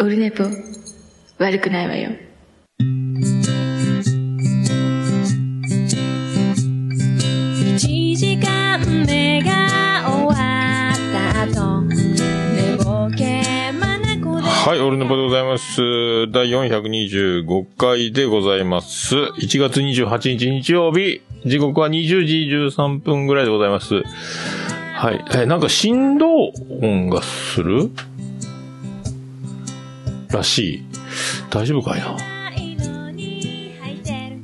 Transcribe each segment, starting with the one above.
オルネポ、悪くないわよ。1時間目が終わった後寝ぼけまなこではい、オルネポでございます。第425回でございます。1月28日日曜日、時刻は20時13分ぐらいでございます。はい。え、なんか振動音がする？らしい。大丈夫かいな？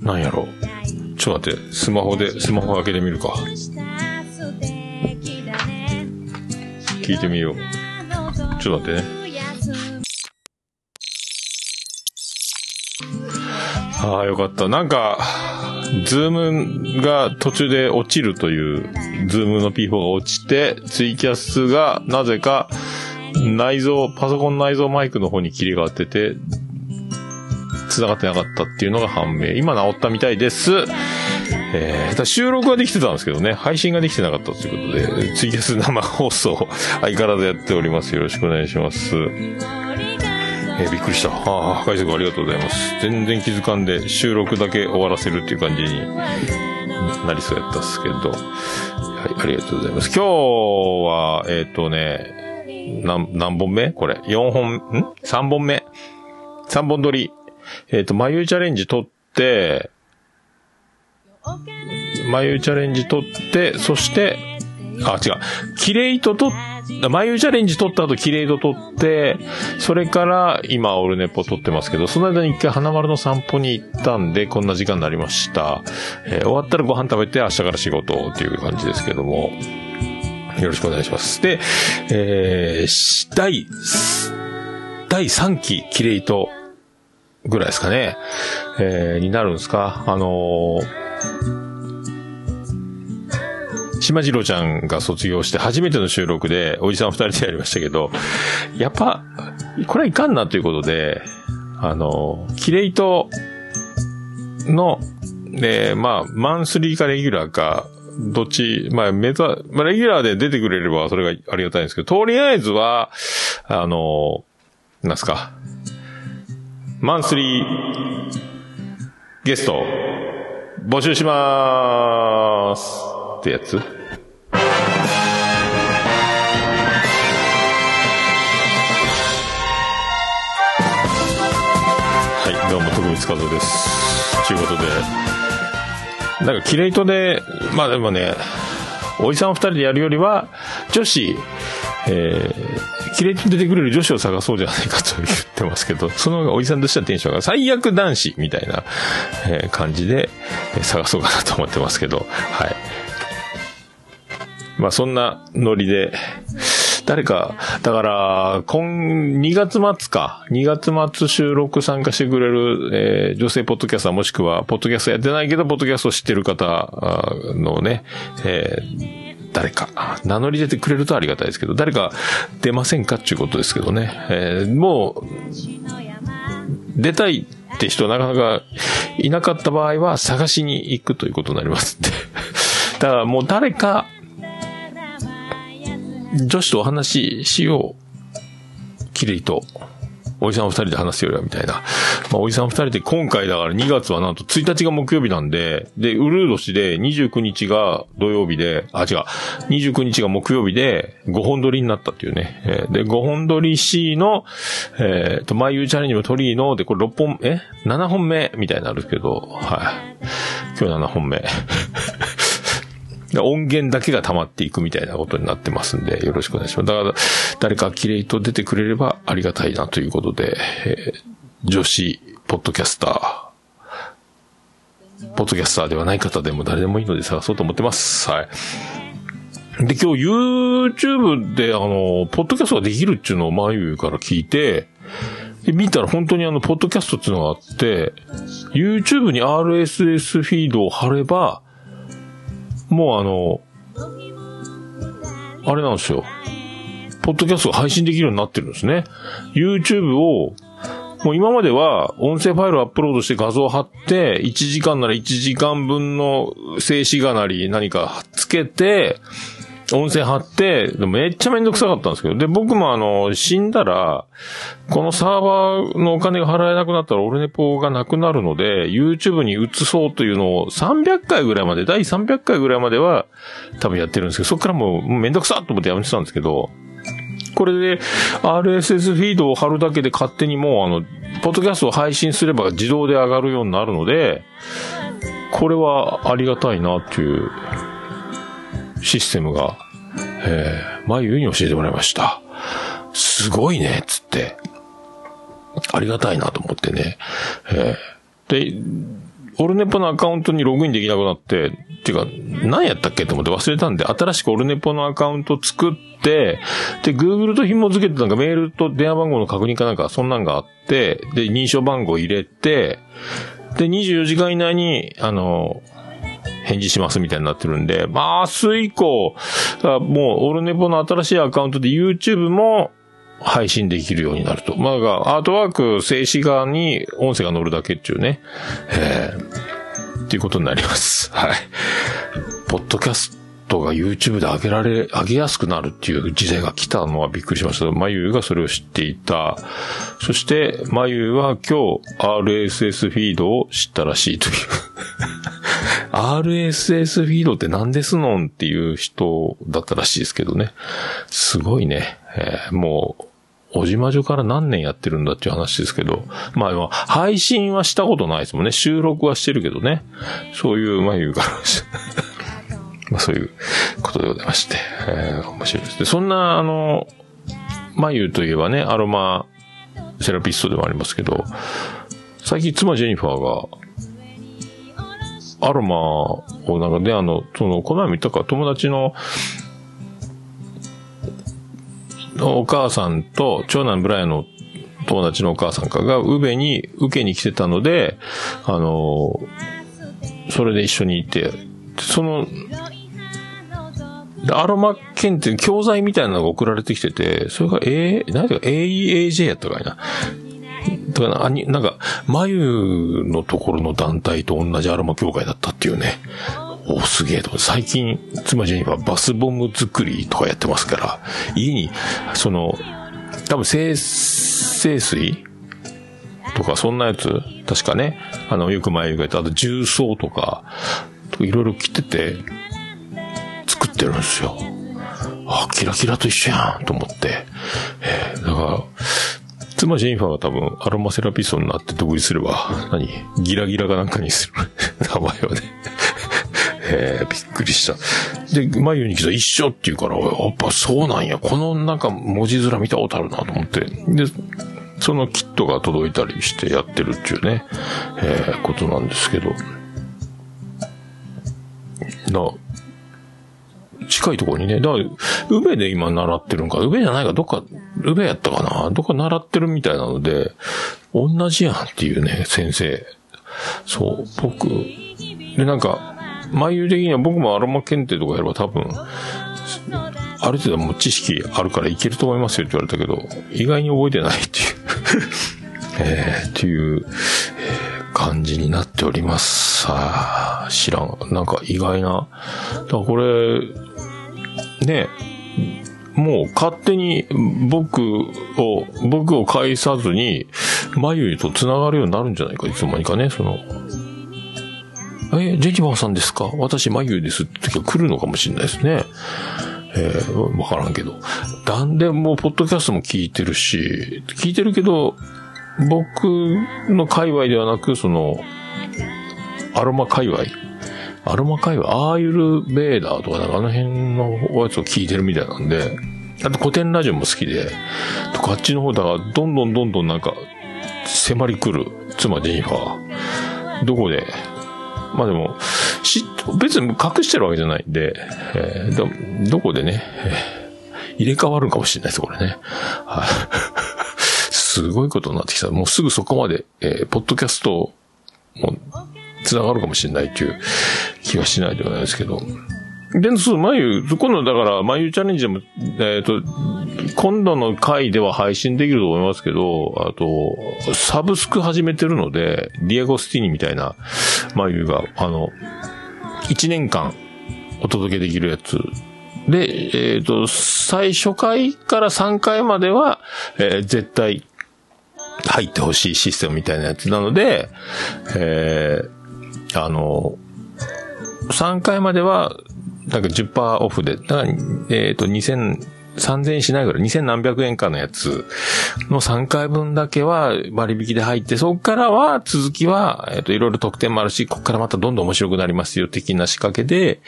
なんやろ？う。ちょっと待って、スマホで、スマホ開けてみるか。聞いてみよう。ちょっと待ってね。ああ、よかった。なんか、ズームが途中で落ちるという、Zoom の P4 が落ちて、ツイキャスがなぜか内蔵、パソコン内蔵マイクの方に切り替わってて、繋がってなかったっていうのが判明。今治ったみたいです。えー、だ収録はできてたんですけどね、配信ができてなかったということで、ツイキャス生放送、相変わらずやっております。よろしくお願いします。えーびっくりした。ああ、解釈ありがとうございます。全然気づかんで、収録だけ終わらせるっていう感じになりそうやったっすけど。はい、ありがとうございます。今日は、えっ、とね、何、何本目？これ。4本、ん ?3 本目。3本撮り。えっ、と、眉チャレンジ撮って、眉チャレンジ撮って、そして、あ、違う。キレイト撮っ、眉チャレンジ撮った後キレイト撮って、それから今オルネポ撮ってますけど、その間に一回花丸の散歩に行ったんで、こんな時間になりました。えー終わったらご飯食べて明日から仕事っていう感じですけども、よろしくお願いします。で、えーし第、第3期キレイトぐらいですかね、えーになるんですか？あのー島次郎ちゃんが卒業して初めての収録で、おじさん二人でやりましたけど、やっぱ、これはいかんなということで、あの、キレイトの、で、まあ、マンスリーかレギュラーか、どっち、まあ、目ざ、まあ、レギュラーで出てくれればそれがありがたいんですけど、とりあえずは、あの、なんすか、マンスリーゲスト、募集しまーすってやつはい、どうも、徳光和夫です。ということで、なんか、キレイトで、まあでもね、おじさん二人でやるよりは、女子、えー、キレイトに出てくれる女子を探そうじゃないかと言ってますけど、そのおじさんとしてはテンションが最悪男子みたいな、えー感じで、探そうかなと思ってますけど、はい。まあそんなノリで、誰か、だから、今、2月末か、2月末収録参加してくれる、えー女性ポッドキャスターもしくは、ポッドキャストやってないけど、ポッドキャストを知ってる方のね、えー誰か、名乗り出てくれるとありがたいですけど、誰か出ませんかっていうことですけどね。えーもう、出たいって人なかなかいなかった場合は探しに行くということになりますんで。だからもう誰か、女子とお話ししよう。キレイと。おじさん二人で話すよりはみたいな。まあ、おじさん二人で今回だから2月はなんと1日が木曜日なんで、で、ウルー年で29日が土曜日で、あ、違う、29日が木曜日で5本撮りになったっていうね。えーで、5本撮り C の、えっ、と、マイユーチャレンジも撮りの、で、これ6本、え ?7 本目みたいになるけど、はい。今日7本目。音源だけが溜まっていくみたいなことになってますんで、よろしくお願いします。だから、誰かキレイと出てくれればありがたいなということで、えー女子、ポッドキャスター、ポッドキャスターではない方でも誰でもいいので探そうと思ってます。はい。で、今日 YouTube であの、ポッドキャストができるっていうのをマユから聞いて、で、見たら本当にあの、ポッドキャストっていうのがあって、YouTube に RSS フィードを貼れば、もうあの、あれなんですよ。ポッドキャストが配信できるようになってるんですね。YouTube を、もう今までは音声ファイルをアップロードして画像を貼って、1時間なら1時間分の静止画なり何かつけて、音声貼って、でもめっちゃめんどくさかったんですけど、で、僕もあの、死んだら、このサーバーのお金が払えなくなったら、オルネポがなくなるので、YouTube に移そうというのを300回ぐらいまで、第300回ぐらいまでは、多分やってるんですけど、そっからもうもうめんどくさと思ってやめてたんですけど、これで RSS フィードを貼るだけで勝手にもうあの、ポッドキャストを配信すれば自動で上がるようになるので、これはありがたいなっていう。システムが、えー、まゆに教えてもらいました。すごいね、つって。ありがたいなと思ってね。えー、で、オルネポのアカウントにログインできなくなって、っていうか、何やったっけと思って忘れたんで、新しくオルネポのアカウント作って、で、Google と紐付けてなんかメールと電話番号の確認かなんか、そんなんがあって、で、認証番号入れて、で、24時間以内に、あの、返事しますみたいになってるんで、まあ、明日以降、もう、オルネポの新しいアカウントで YouTube も配信できるようになると。まあ、だからアートワーク静止画に音声が乗るだけっていうね。えー、っていうことになります。はい。ポッドキャストが YouTube で上げられ、上げやすくなるっていう時代が来たのはびっくりしました。まゆがそれを知っていた。そして、まゆは今日 RSS フィードを知ったらしいという。RSS フィードって何ですのんっていう人だったらしいですけどね。すごいね。えーもう、おじまじょから何年やってるんだっていう話ですけど。まあ、配信はしたことないですもんね。収録はしてるけどね。そういう眉があるし。まあ、そういうことでございまして。えー面白いです。で、そんな、あの、眉といえばね、アロマセラピストでもありますけど、最近妻ジェニファーが、アロマをなんかで、あの、その、この前も言ったか、友達の、お母さんと、長男ブライアンの友達のお母さんかが、宇部に受けに来てたので、あの、それで一緒にいて、その、アロマ検定、教材みたいなのが送られてきてて、それが、え、何ていうか、AEAJ やったかいな。だから、あに、なんか、眉のところの団体と同じアロマ協会だったっていうね。お、すげえと。最近、妻ジェニファバスボム作りとかやってますから、家に、その、多分、清、清水とか、そんなやつ、確かね、あの、よく前言われた、あと重曹とか、いろいろ着てて、作ってるんですよ。あ、キラキラと一緒やんと思って。えーだから、妻ジェニファーが多分アロマセラピストになって独立すれば、何？ギラギラかなんかにする 名前をね。えーびっくりした。で、眉に来たら一緒って言うから、やっぱそうなんや。このなんか文字面見たことあるなと思って。で、そのキットが届いたりしてやってるっていうね、えーことなんですけど。な、近いところにね。だから、宇部で今習ってるんか。宇部じゃないか。どっか、宇部やったかな。どっか習ってるみたいなので、同じやんっていうね、先生。そう、僕。で、なんか、眉的には僕もアロマ検定とかやれば多分、ある程度もう知識あるからいけると思いますよって言われたけど、意外に覚えてないっていう、えー、っていう、感じになっております。さあ、知らん。なんか意外な。だからこれ、ね、もう勝手に僕を、僕を介さずに、眉と繋がるようになるんじゃないか、いつの間にかね、その、え、ジェニファーさんですか？私、眉ですって時が来るのかもしれないですね。えー、わからんけど。だんでもう、ポッドキャストも聞いてるし、聞いてるけど、僕の界隈ではなく、その、アロマ界隈？アロマ界隈？アーユルベーダーとか、なんかあの辺のやつを聞いてるみたいなんで、あと古典ラジオも好きで、とかあっちの方だから、どんどんどんどんなんか、迫り来る、妻ジェニファー。どこで、まあでも、し、別に隠してるわけじゃないんで、えーど、どこでね、えー入れ替わるかもしれないです、これね。はい。すごいことになってきた。もうすぐそこまで、えーポッドキャストも繋がるかもしれないっていう気がしないではないですけど。で、そう、眉、今度だから、眉チャレンジでも、えっ、と、今度の回では配信できると思いますけど、あと、サブスク始めてるので、ディアゴスティーニみたいな眉が、あの、1年間お届けできるやつで、えっ、と、最初回から3回までは、えー絶対入ってほしいシステムみたいなやつなので、えーあの、3回までは、なんか10%オフで、えっ、と、2000、3000円しないぐらい、2000何百円かのやつの3回分だけは割引で入って、そこからは続きは、えっ、と、いろいろ特典もあるし、ここからまたどんどん面白くなりますよ、的な仕掛けで、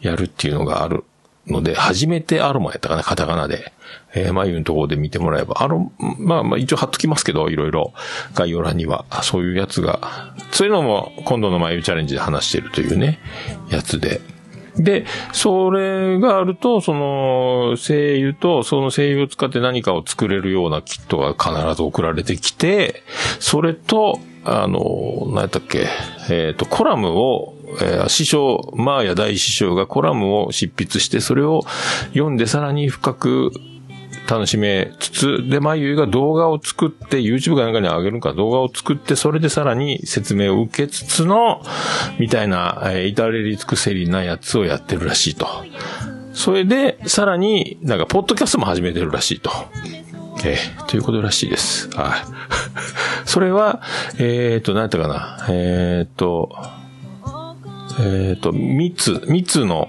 やるっていうのがある。ので、初めてアロマやったかな、カタカナで。えー、眉のところで見てもらえば、アロ、まあまあ一応貼っときますけど、いろいろ。概要欄には、そういうやつが、そういうのも今度の眉チャレンジで話してるというね、やつで。で、それがあると、その、精油と、その精油を使って何かを作れるようなキットが必ず送られてきて、それと、あの、何やったっけ、えっ、と、コラムを、えー師匠、マーヤ大師匠がコラムを執筆して、それを読んでさらに深く楽しめつつ、で、まゆいが動画を作って、YouTube かなんかに上げるか動画を作って、それでさらに説明を受けつつの、みたいな、えー至れり尽くせりなやつをやってるらしいと。それで、さらに、なんか、ポッドキャストも始めてるらしいと。えーということらしいです。はい。それは、えっ、と、なんやったかな。えっ、と、えっ、と、蜜、蜜の、ん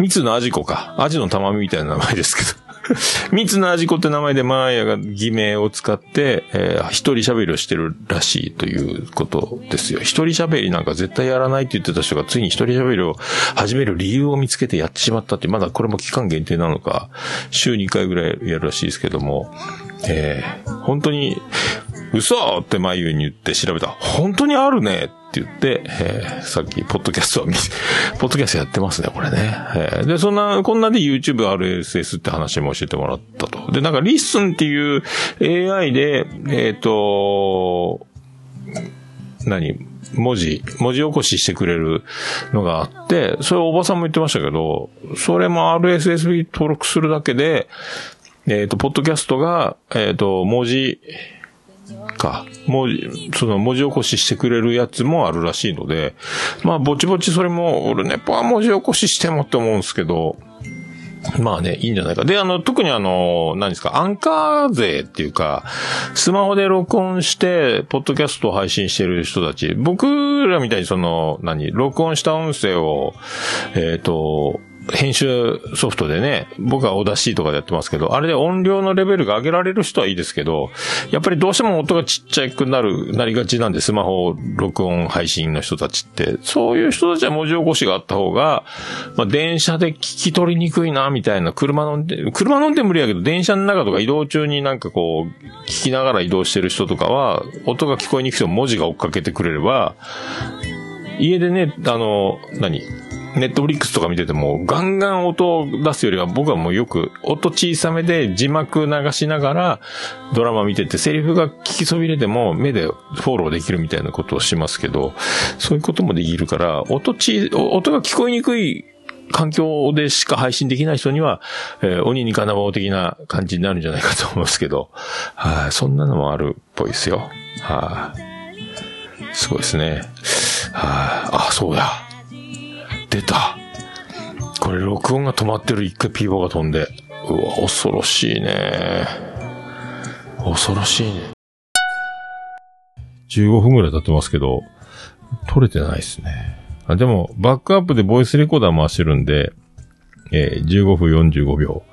蜜のアジコか。アジの玉みたいな名前ですけど。蜜のアジコって名前でマーヤが偽名を使って、えー一人喋りをしてるらしいということですよ。一人喋りなんか絶対やらないって言ってた人がついに一人喋りを始める理由を見つけてやってしまったって、まだこれも期間限定なのか、週2回ぐらいやるらしいですけども、えー本当に、嘘って眉に言って調べた、本当にあるねって言って、えーさっき、ポッドキャストを見、ポッドキャストやってますね、これね。えーで、そんな、こんなで YouTube RSS って話も教えてもらったと。で、なんか、 LISTEN っていう AI で、えっ、と、何？文字、文字起こししてくれるのがあって、それおばさんも言ってましたけど、それも RSS に登録するだけで、えっ、と、ポッドキャストが、えっ、と、文字、か、文字、その文字起こししてくれるやつもあるらしいので、まあ、ぼちぼちそれも、俺ね、パー文字起こししてもって思うんですけど、まあね、いいんじゃないか。で、あの、特にあの、何ですか、アンカー勢っていうか、スマホで録音して、ポッドキャストを配信してる人たち、僕らみたいにその、何、録音した音声を、えっ、と、編集ソフトでね、僕はオーダシーとかでやってますけど、あれで音量のレベルが上げられる人はいいですけど、やっぱりどうしても音がちっちゃくなる、なりがちなんで、スマホ録音配信の人たちって、そういう人たちは文字起こしがあった方が、まあ、電車で聞き取りにくいな、みたいな、車の、車の運転無理やけど、電車の中とか移動中になんかこう、聞きながら移動してる人とかは、音が聞こえにくくても文字が追っかけてくれれば、家でね、あの、何？ネットフリックスとか見てても、ガンガン音を出すよりは、僕はもうよく、音小さめで字幕流しながら、ドラマ見てて、セリフが聞きそびれても、目でフォローできるみたいなことをしますけど、そういうこともできるから、音ち、音が聞こえにくい環境でしか配信できない人には、えー鬼に金棒的な感じになるんじゃないかと思いますけど、はい、そんなのもあるっぽいですよ。はい、すごいですね。はい、あ、そうや。出た。これ録音が止まってる一回ピーボーが飛んで。うわ、恐ろしいね。恐ろしいね。15分ぐらい経ってますけど、撮れてないですね。あでも、バックアップでボイスレコーダー回してるんで、えー15分45秒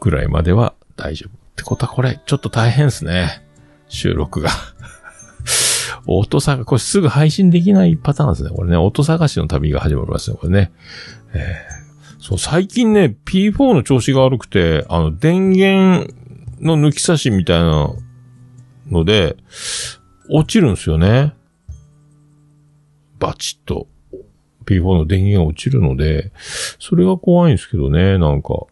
ぐらいまでは大丈夫。ってことはこれ、ちょっと大変ですね。収録が。音探、これすぐ配信できないパターンですね。これね、音探しの旅が始まりますね、これね。えーそう、最近ね、P4 の調子が悪くて、あの、電源の抜き差しみたいなので、落ちるんですよね。バチッと。P4 の電源が落ちるので、それが怖いんですけどね、なんか。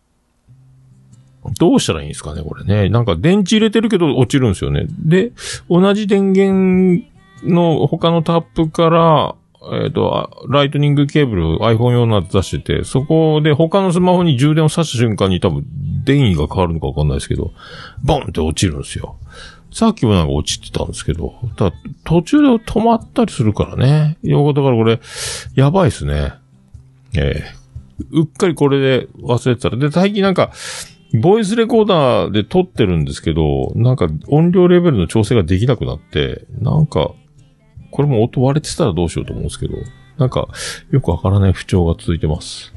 どうしたらいいんですかね、これね。なんか電池入れてるけど落ちるんですよね。で、同じ電源の他のタップから、えっ、と、ライトニングケーブル iPhone 用のやつ出してて、そこで他のスマホに充電を挿した瞬間に多分電位が変わるのかわかんないですけど、ボンって落ちるんですよ。さっきもなんか落ちてたんですけど、ただ途中で止まったりするからね。よだからこれ、やばいですね。えーうっかりこれで忘れてたら。で、最近なんか、ボイスレコーダーで撮ってるんですけど、なんか音量レベルの調整ができなくなって、なんか、これも音割れてたらどうしようと思うんですけど、なんか、よくわからない不調が続いてます。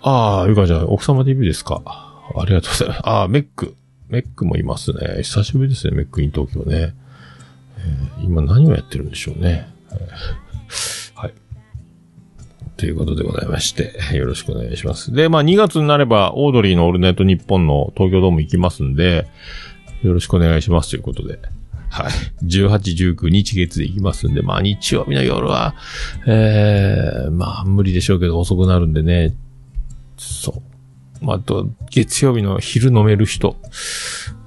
ああ、ゆかちゃん、奥様 TV ですか？ありがとうございます。ああ、メック。メックもいますね。久しぶりですね、メックイン東京ね。えー今何をやってるんでしょうね。はい。ということでございまして、よろしくお願いします。で、まあ2月になれば、オードリーのオールナイトニッポンの東京ドーム行きますんで、よろしくお願いしますということで。はい。18、19日月で行きますんで、まあ日曜日の夜は、えー、まあ無理でしょうけど遅くなるんでね、そう。まあ、あと、月曜日の昼飲める人、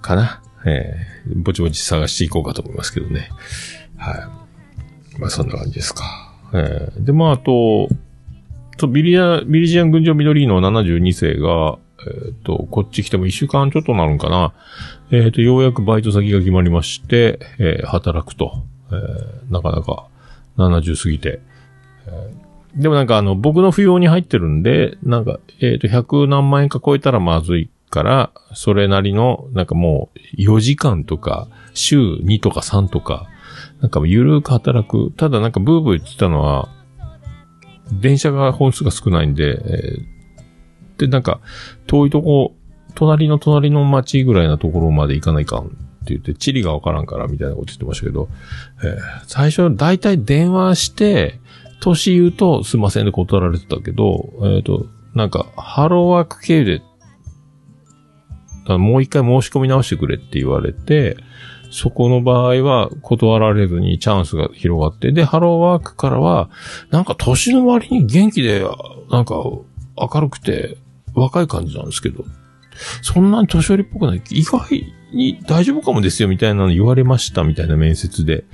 かな。えー、ぼちぼち探していこうかと思いますけどね。はい。まあそんな感じですか。えー、で、まああと、とビリア、ビリジアン群青緑の72世が、えっ、と、こっち来ても一週間ちょっとなるんかな。えっ、と、ようやくバイト先が決まりまして、えー働くと。えーなかなか70過ぎて。えーでもなんかあの、僕の扶養に入ってるんで、なんか、えっ、と、100何万円か超えたらまずいから、それなりの、なんかもう、4時間とか、週2とか3とか、なんかゆるく働く。ただなんかブーブー言ってたのは、電車が本数が少ないんで、えーで、なんか、遠いとこ、隣の隣の町ぐらいなところまで行かないかんって言って、地理がわからんからみたいなこと言ってましたけど、えー最初、だいたい電話して、年言うとすいませんで断られてたけど、えっ、と、なんか、ハローワーク経由で、もう一回申し込み直してくれって言われて、そこの場合は断られずにチャンスが広がって、で、ハローワークからは、なんか年の割に元気で、なんか明るくて若い感じなんですけど、そんなに年寄りっぽくない。意外に大丈夫かもですよみたいなの言われましたみたいな面接で、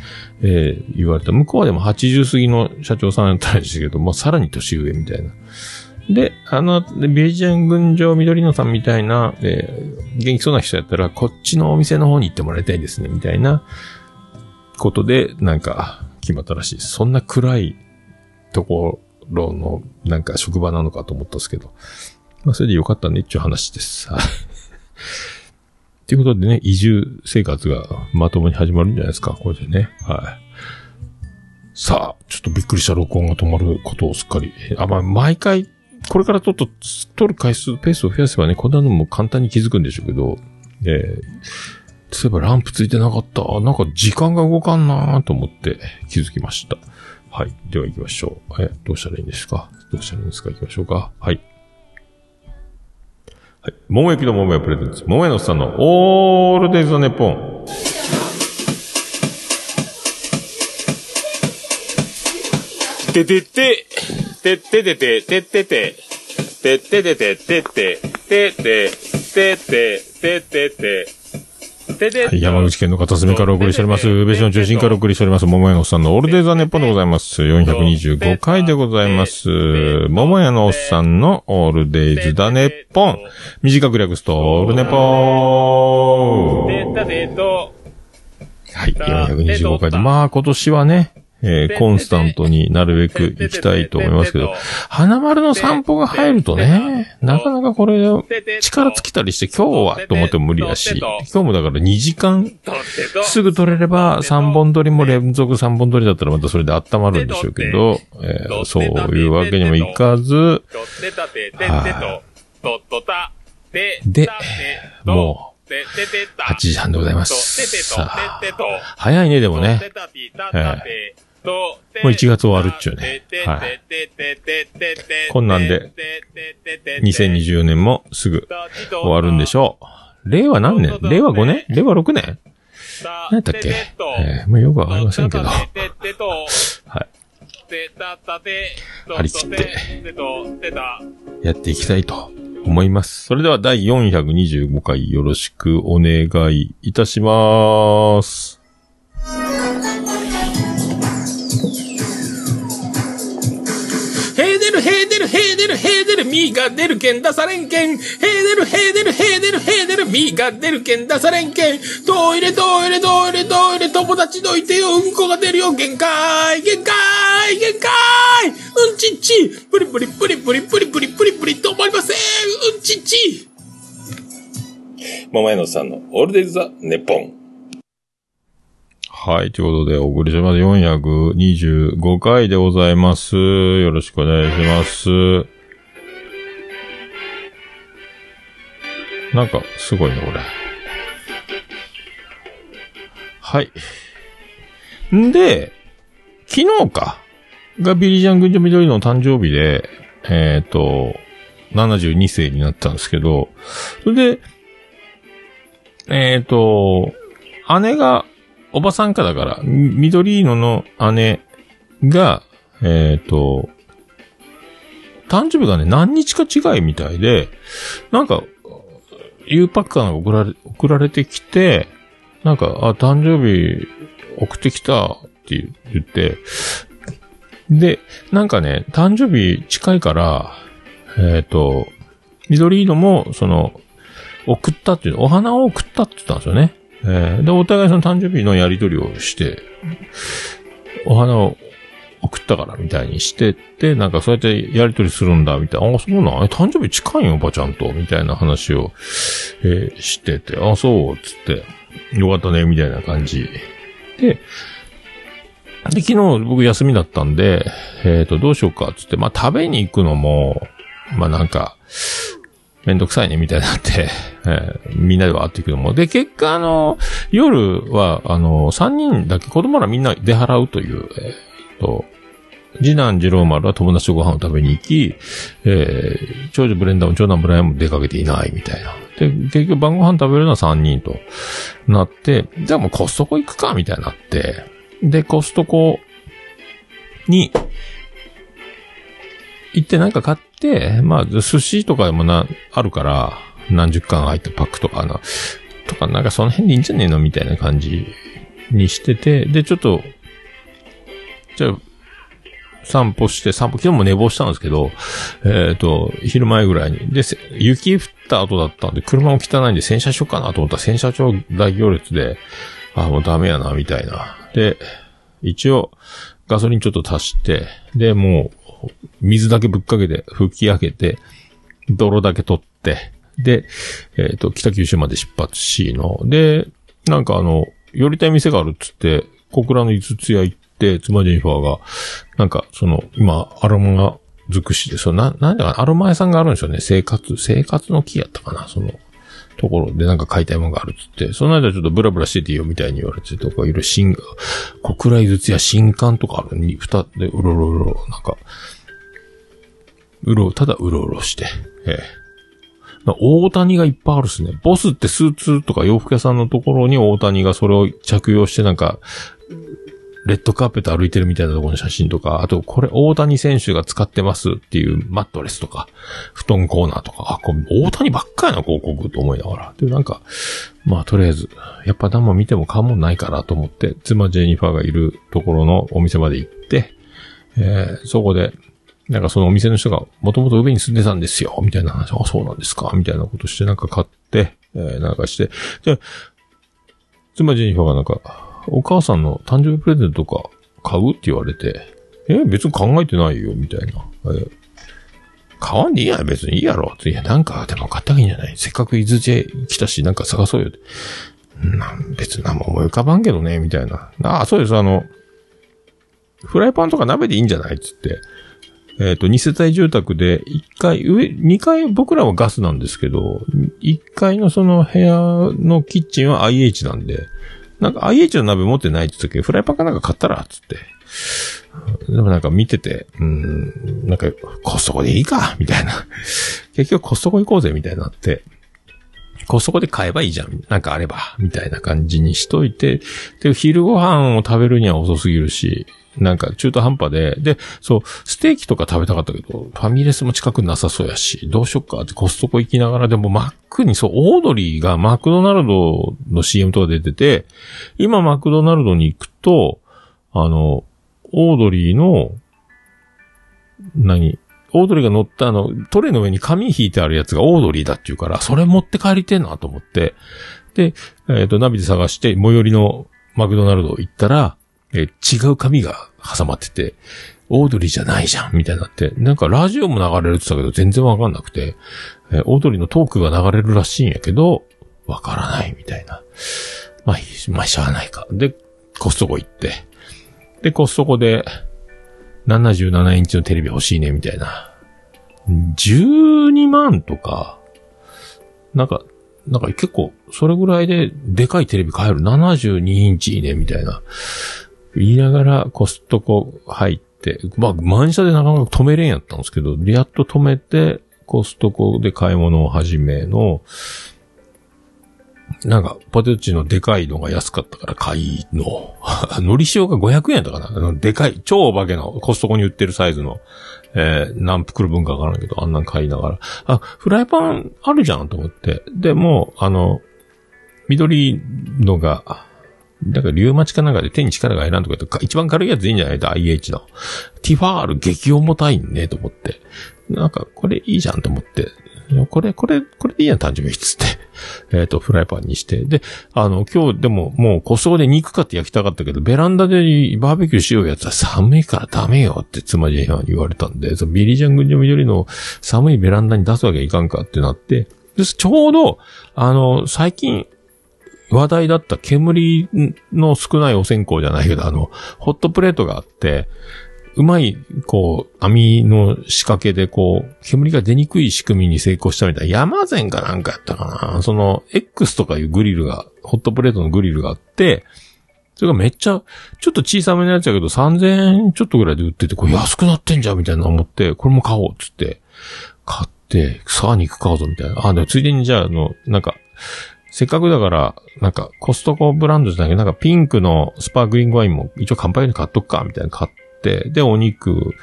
えー言われた。向こうはでも80過ぎの社長さんやったんですけど、まあさらに年上みたいな。で、あの、でビエジアン群青緑野さんみたいな、えー元気そうな人やったら、こっちのお店の方に行ってもらいたいですね、みたいなことで、なんか、決まったらしいです。そんな暗いところの、なんか職場なのかと思ったんですけど。まあ、それでよかったね、っていう話です。はい。ということでね、移住生活がまともに始まるんじゃないですか、これでね。はい。さあ、ちょっとびっくりした録音が止まることをすっかり。あ、まあ、毎回、これからちょっと撮る回数、ペースを増やせばね、こんなのも簡単に気づくんでしょうけど、えー、例えばランプついてなかった。なんか時間が動かんなと思って気づきました。はい。では行きましょう。え、どうしたらいいんですか？どうしたらいいんですか？行きましょうか。はい。はい。桃焼きの桃屋プレゼンツ。桃屋のさんのオールデイズ・の・ネッポン。ててて、てててて、ててて、てててて、てて、てて、てて、ててて、ててて山口県の片隅からお送りしております。宇部市の中心からお送りしております。桃屋のおっさんのオールデイズ・ザ・ネッポンでございます。425回でございます。桃屋のおっさんのオールデイズ・ザ・ネッポン。短く略すと、オールネポー。てたてと、はい、425回で。まあ今年はね、えーコンスタントになるべく行きたいと思いますけど、花丸の散歩が入るとね、なかなかこれ、力尽きたりして今日はと思っても無理やし、今日もだから2時間、すぐ取れれば3本撮りも連続3本撮りだったらまたそれで温まるんでしょうけど、えーそういうわけにもいかず、とってたて、てってと、とっとた、て、でもう、8時半でございます。さあ、早いね、でもね。とてたてたたてとてもう1月終わるっちゅうねはいこんなんで、2020年もすぐ終わるんでしょう。令和何年？令和5年？令和6年？何やったっけ？えー、もうよくわかりませんけど。はい。張り切ってやっていきたいと思います。それでは第425回よろしくお願いいたします。るへーでるへーでるへーでるみーが出るけん出されんけん。へーでるへーでるへーでるへーでるみーが出るけん出されんけん。トイレトイレトイレトイレ友達どいてようんこが出るよ限界限界限界うんちっち、プリプリプリプリプリプリプリプリ止まりませんうんちっち。桃屋のさんのオールデイズ・ザ・ネポン。はい。ということで、お送りします。425回でございます。よろしくお願いします。なんか、すごいね、これ。はい。んで、昨日か。がビリジャン群青緑の誕生日で、えっ、と、72世になったんですけど、それで、えっ、と、姉が、おばさんかだから、緑色の姉が、えっ、と、誕生日がね、何日か違いみたいで、なんか、U パックかなんか送られ、送られてきて、なんか、あ、誕生日送ってきたって言って、で、なんかね、誕生日近いから、えっ、と、緑色も、その、送ったっていう、お花を送ったって言ったんですよね。えーで、お互いその誕生日のやりとりをして、お花を送ったからみたいにしてって、なんかそうやってやりとりするんだ、みたいな。あ、そうなん？え誕生日近いよ、おばちゃんと、みたいな話を、えーしてて、あ、そう、つって、よかったね、みたいな感じ。で、で、昨日僕休みだったんで、えっ、と、どうしようか、つって、まあ、食べに行くのも、まあ、なんか、めんどくさいね、みたいになって、えーみんなでは会っていくのも。で、結果、あの、夜は、あの、三人だけ、子供らみんな出払うという、えーと、次男次郎丸は友達とご飯を食べに行き、えー長女ブレンダーも長男ブライアンも出かけていないみたいな。で、結局晩ご飯食べるのは3人となって、じゃあもうコストコ行くかみたいになって、で、コストコに行ってなんか買って、まあ、寿司とかもな、あるから、何十巻入ったパックとかな、とかなんかその辺でいいんじゃねえのみたいな感じにしてて、で、ちょっと、じゃあ、散歩して、散歩、昨日も寝坊したんですけど、えっ、と、昼前ぐらいに。で、雪降った後だったんで、車も汚いんで洗車しようかなと思ったら洗車場大行列で、あ、もうダメやな、みたいな。で、一応、ガソリンちょっと足して、で、もう、水だけぶっかけて、吹き上げて、泥だけ取って、で、えっ、と、北九州まで出発しの。で、なんかあの、寄りたい店があるっつって、小倉の五つ屋行って、妻ジェニファーが、なんか、その、今、アロマ尽くしで、その、な、なんだか、アロマ屋さんがあるんですよね。生活、生活の木やったかな、その、ところでなんか買いたいものがあるっつって、その間ちょっとブラブラしてていいよみたいに言われてとか、いろいろ新、小倉井筒や新刊とかあるに、二で、うろうろうろ、なんか、うろう、ただうろうろして、ええ。大谷がいっぱいあるっすね。ボスってスーツとか洋服屋さんのところに大谷がそれを着用してなんか、レッドカーペット歩いてるみたいなところの写真とか、あとこれ大谷選手が使ってますっていうマットレスとか、布団コーナーとか、あ、これ大谷ばっかやな広告と思いながら。で、なんか、まあとりあえず、やっぱ何も見ても買うもんないかなと思って、妻ジェニファーがいるところのお店まで行って、えーそこで、なんかそのお店の人が、もともと上に住んでたんですよ、みたいな話、あ、そうなんですか、みたいなことして、なんか買って、えーなんかして、で、妻ジェニファーがなんか、お母さんの誕生日プレゼントとか買うって言われて、え、別に考えてないよ、みたいな。えー買わんでいいや、別にいいやろ。いや、なんか、でも買った方がいいんじゃない？せっかく伊豆へ来たし、なんか探そうよ。なん別に何も思い浮かばんけどね、みたいな。ああ、そうです、あの、フライパンとか鍋でいいんじゃない？つって。えっ、と、2世帯住宅で、1階、上、2階、僕らはガスなんですけど、1階のその部屋のキッチンは IH なんで、なんか IH の鍋持ってないって言ったけど、フライパンかなんか買ったら、つって。でもなんか見てて、うん、なんかコストコでいいか、みたいな。結局コストコ行こうぜ、みたいになって。コストコで買えばいいじゃん。なんかあれば、みたいな感じにしといて、で、昼ご飯を食べるには遅すぎるし、なんか中途半端で、で、そう、ステーキとか食べたかったけど、ファミレスも近くなさそうやし、どうしよっかってコストコ行きながら、でもマックに、そう、オードリーがマクドナルドの CM とか出てて、今マクドナルドに行くと、あの、オードリーの、何？オードリーが乗ったあの、トレイの上に紙引いてあるやつがオードリーだって言うから、それ持って帰りてんなと思って、で、えっ、と、ナビで探して、最寄りのマクドナルド行ったら、えー違う紙が挟まってて、オードリーじゃないじゃん、みたいになって、なんかラジオも流れるって言ったけど全然わかんなくて、えーオードリーのトークが流れるらしいんやけど、わからないみたいな。まあ、まあしゃあないか。で、コストコ行って、で、コストコで、77インチのテレビ欲しいね、みたいな。12万とか、なんか、なんか結構、それぐらいで、でかいテレビ買える。72インチいいね、みたいな。言いながら、コストコ入って、まあ、満車でなかなか止めれんやったんですけど、やっと止めて、コストコで買い物を始めの、なんか、ポテトチのでかいのが安かったから買いの。のり塩が500円やったかなでかい、超お化けのコストコに売ってるサイズの、えー、何袋分かわからんけど、あんなん買いながら。あ、フライパンあるじゃんと思って。で、も、あの、緑のが、だから、リュウマチかなんかで手に力が入らんとか言って、一番軽いやついいんじゃないと ?IH の。ティファール激重たいね、と思って。なんか、これいいじゃんと思って。これ、これ、これでいいやん、誕生日っつって。えっ、と、フライパンにして。で、あの、今日でももうコストコで肉買って焼きたかったけど、ベランダでバーベキューしようやつは寒いからダメよって妻に言われたんで、そのビリジャン軍の緑の寒いベランダに出すわけいかんかってなって、でちょうど、あの、最近、話題だった煙の少ないお線香じゃないけど、あの、ホットプレートがあって、うまい、こう、網の仕掛けで、こう、煙が出にくい仕組みに成功したみたいな、山善かなんかやったかな。その、X とかいうグリルが、ホットプレートのグリルがあって、それがめっちゃ、ちょっと小さめのやつやけど、3000円ちょっとぐらいで売ってて、これ安くなってんじゃん、みたいな思って、これも買おう、つって、買って、さあ肉買うぞ、みたいな。あ、で、ついでにじゃあ、あの、なんか、せっかくだから、なんか、コストコブランドじゃなくて、なんかピンクのスパークリングワインも一応乾杯に買っとくか、みたいな買っ、で、お肉、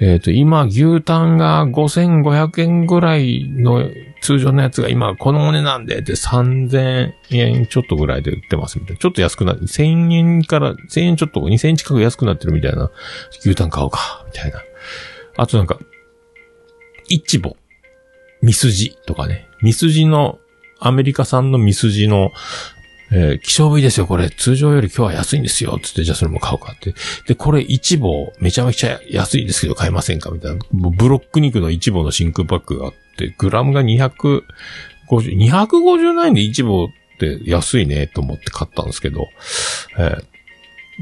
えっ、と、今、牛タンが5500円ぐらいの通常のやつが今、このお値段で、で、3000円ちょっとぐらいで売ってますみたいな。ちょっと安くなって、1000円から、1000円ちょっと、2000円近く安くなってるみたいな。牛タン買おうか、みたいな。あとなんか、イチボ、ミスジとかね。ミスジの、アメリカ産のミスジの、えー希少部位ですよ、これ。通常より今日は安いんですよ。つって、じゃあそれも買おうかって。で、これ一棒、めちゃめちゃ安いですけど買えませんかみたいな。もうブロック肉の一棒の真空パックがあって、グラムが250、250何円で一棒って安いね、と思って買ったんですけど、えー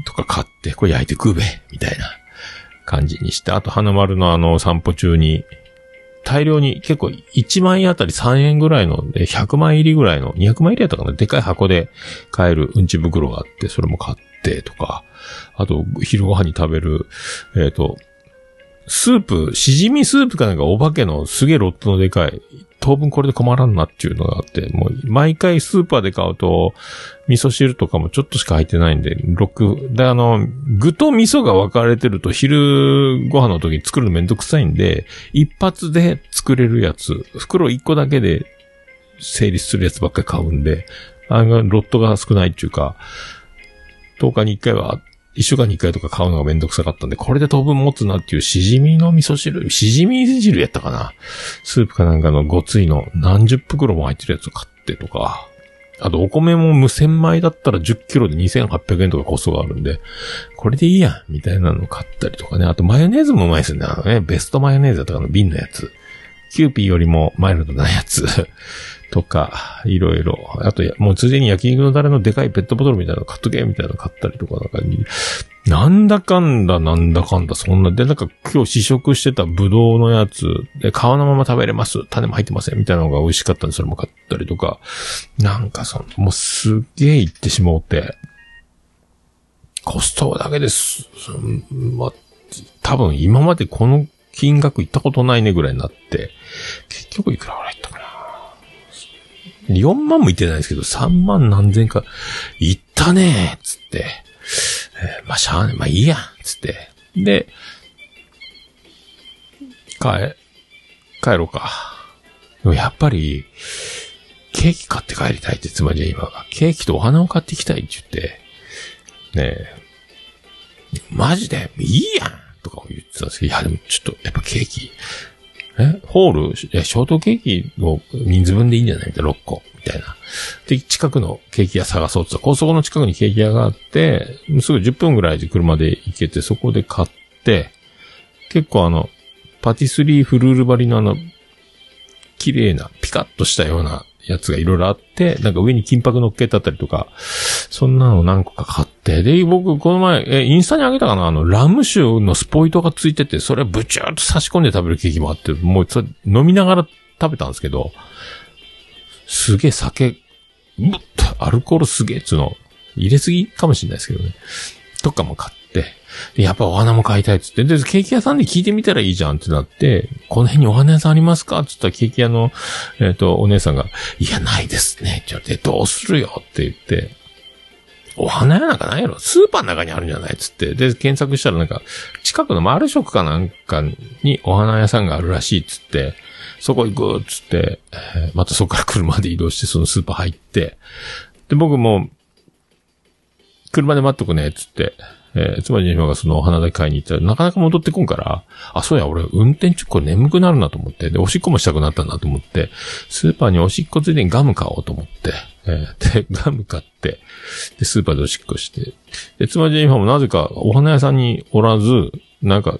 とか買って、これ焼いて食うべ、みたいな感じにして、あと花丸のあの散歩中に、大量に結構1枚あたり3円ぐらいので100枚入りぐらいの200枚入りやったかなでかい箱で買えるうんち袋があってそれも買ってとか。あと昼ご飯に食べるえっ、とスープ、しじみスープかなんかお化けのすげえロットのでかい当分これで困らんなっていうのがあって、もう毎回スーパーで買うと、味噌汁とかもちょっとしか入ってないんで、6、で、あの、具と味噌が分かれてると昼ご飯の時に作るのめんどくさいんで、一発で作れるやつ、袋1個だけで成立するやつばっかり買うんで、あの、ロットが少ないっていうか、10日に1回は、1週間に1回とか買うのがめんどくさかったんで、これで当分持つなっていうしじみの味噌汁、しじみ汁やったかなスープかなんかのごついの何十袋も入ってるやつを買ってとか、あとお米も無洗米だったら10キロで2800円とかコストがあるんで、これでいいやんみたいなの買ったりとかね。あとマヨネーズもうまいですね。あのね、ベストマヨネーズだったかな瓶のやつ。キューピーよりもマイルドなやつ。とか、いろいろ。あと、もうついでに焼肉のタレのでかいペットボトルみたいなの買っとけみたいなの買ったりとか、なんか、なんだかんだ、なんだかんだ、そんな。で、なんか今日試食してたブドウのやつ、で、皮のまま食べれます。種も入ってません。みたいなのが美味しかったんで、それも買ったりとか。なんかその、もうすっげえ言ってしもうて、コストだけです。まあ、多分今までこの金額行ったことないねぐらいになって、結局いくらぐらい行ったかな。4万も行ってないですけど、3万何千か、行ったねーつって、えーまあ、しゃあねまあいいやつって。で、帰、帰ろうか。でもやっぱり、ケーキ買って帰りたいって妻には今が、ケーキとお花を買ってきたいって言って、ねえ、マジでいいやんとか言ってたんですけど、いやでもちょっと、やっぱケーキ、えホールえ、ショートケーキの人数分でいいんじゃない？みたいな、6個。みたいな。で、近くのケーキ屋探そうって言った高速の近くにケーキ屋があって、すぐ10分ぐらいで車で行けて、そこで買って、結構あの、パティスリーフルール張りのあの、綺麗な、ピカッとしたようなやつがいろいろあって、なんか上に金箔乗っけてあったりとか、そんなの何個か買って、で、僕、この前、え、インスタにあげたかな？あの、ラム酒のスポイトがついてて、それブチューっと差し込んで食べるケーキもあって、もうそれ飲みながら食べたんですけど、すげえ酒、ぶっとアルコールすげえっつうの、入れすぎかもしれないですけどね。とかも買って、で、やっぱお花も買いたいっつって、で、ケーキ屋さんで聞いてみたらいいじゃんってなって、この辺にお花屋さんありますかって言ったらケーキ屋の、えっ、と、お姉さんが、いや、ないですね。って言われて、どうするよって言って、お花屋なんかないやろスーパーの中にあるんじゃないっつって。で、検索したらなんか、近くのマルショクかなんかにお花屋さんがあるらしいっつって、そこ行くっつって、えーまたそこから車で移動してそのスーパー入って、で、僕も、車で待っとくね、つって、えー、つまり今がそのお花だけ買いに行ったら、なかなか戻ってこんから、あ、そうや、俺、運転中これ眠くなるなと思って、で、おしっこもしたくなったなと思って、スーパーにおしっこついでにガム買おうと思って、えーで、ガム買って、で、スーパーでおしっこして、で、つまり今もなぜかお花屋さんにおらず、なんか、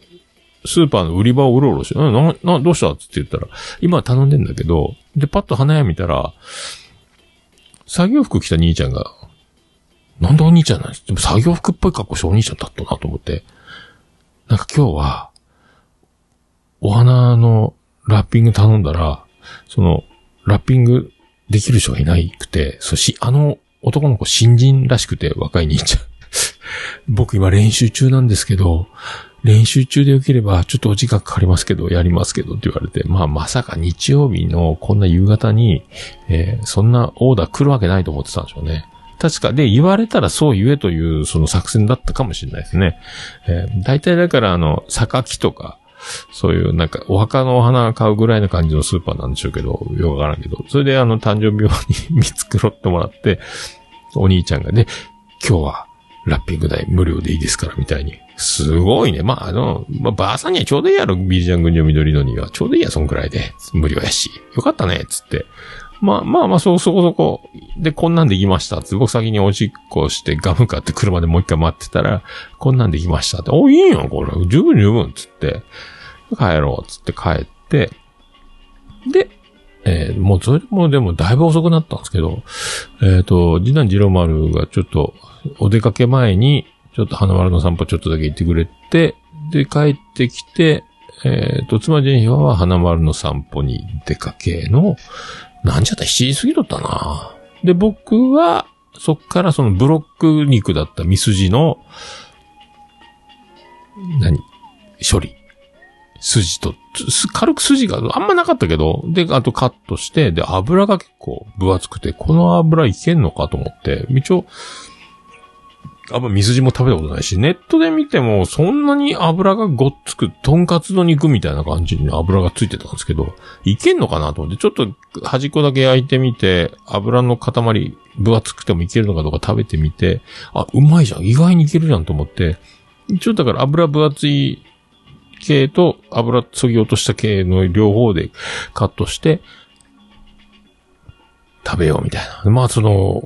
スーパーの売り場をうろうろして、うんな、な、どうした？って言ったら、今頼んでんだけど、で、パッと花屋見たら、作業服着た兄ちゃんが、なんでお兄ちゃんなんでも作業服っぽい格好してお兄ちゃんだったなと思って。なんか今日は、お花のラッピング頼んだら、その、ラッピングできる人がいないくて、そし、あの男の子新人らしくて、若い兄ちゃん。僕今練習中なんですけど、練習中でよければ、ちょっとお時間かかりますけど、やりますけどって言われて、まあまさか日曜日のこんな夕方に、えーそんなオーダー来るわけないと思ってたんでしょうね。確か、で、言われたらそう言えという、その作戦だったかもしれないですね。えー大体だから、あの、榊とか、そういうなんか、お墓のお花買うぐらいの感じのスーパーなんでしょうけど、よくわからんけど、それであの、誕生日用に 見繕ってもらって、お兄ちゃんがね、今日は、ラッピング代無料でいいですから、みたいに。すごいね。まあ、あの、まあ、ばあさんにはちょうどいいやろ、ビリジャン群青緑のには。ちょうどいいや、そんくらいで。無料やし。よかったね、つって。まあまあまあ、そ、そこそこ。で、こんなんできました。つって僕先におしっこしてガム買って車でもう一回待ってたら、こんなんできましたって。お、いいよ、これ。十分十分。つって。帰ろう。つって帰って。で、えーもうそれもでもだいぶ遅くなったんですけど、えっ、と、次男次郎丸がちょっとお出かけ前に、ちょっと花丸の散歩ちょっとだけ行ってくれて、で、帰ってきて、えっ、と、妻ジェニファーは花丸の散歩に出かけの、なんちゃった ?7 時過ぎだったな。で、僕は、そっからそのブロック肉だったミスジの、何？処理。筋と、軽く筋があんまなかったけど、で、あとカットして、で、油が結構分厚くて、この油いけんのかと思って、一応、あんま水地も食べたことないし、ネットで見てもそんなに油がごっつく、とんかつの肉みたいな感じに油がついてたんですけど、いけんのかなと思って、ちょっと端っこだけ焼いてみて、油の塊分厚くてもいけるのかどうか食べてみて、あ、うまいじゃん。意外にいけるじゃんと思って、一応だから油分厚い系と油そぎ落とした系の両方でカットして、食べようみたいな。まあその、